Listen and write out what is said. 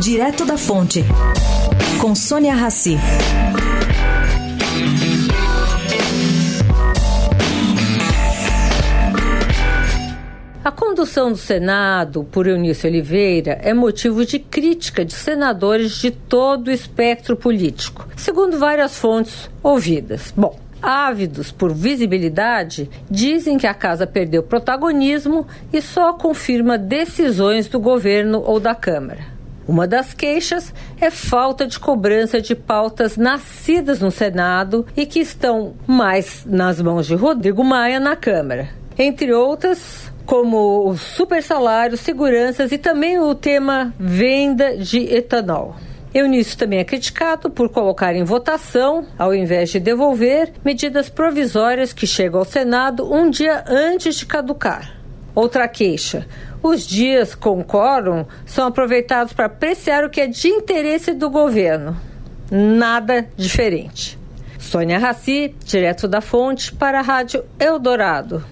Direto da Fonte, com Sônia Rassi. A condução do Senado por Eunice Oliveira é motivo de crítica de senadores de todo o espectro político, segundo várias fontes ouvidas. Bom, ávidos por visibilidade, dizem que a casa perdeu protagonismo e só confirma decisões do governo ou da Câmara. Uma das queixas é falta de cobrança de pautas nascidas no Senado e que estão mais nas mãos de Rodrigo Maia na Câmara. Entre outras, como o super seguranças e também o tema venda de etanol. Eunício também é criticado por colocar em votação, ao invés de devolver, medidas provisórias que chegam ao Senado um dia antes de caducar. Outra queixa: os dias com quórum são aproveitados para apreciar o que é de interesse do governo. Nada diferente. Sônia Raci, direto da fonte, para a Rádio Eldorado.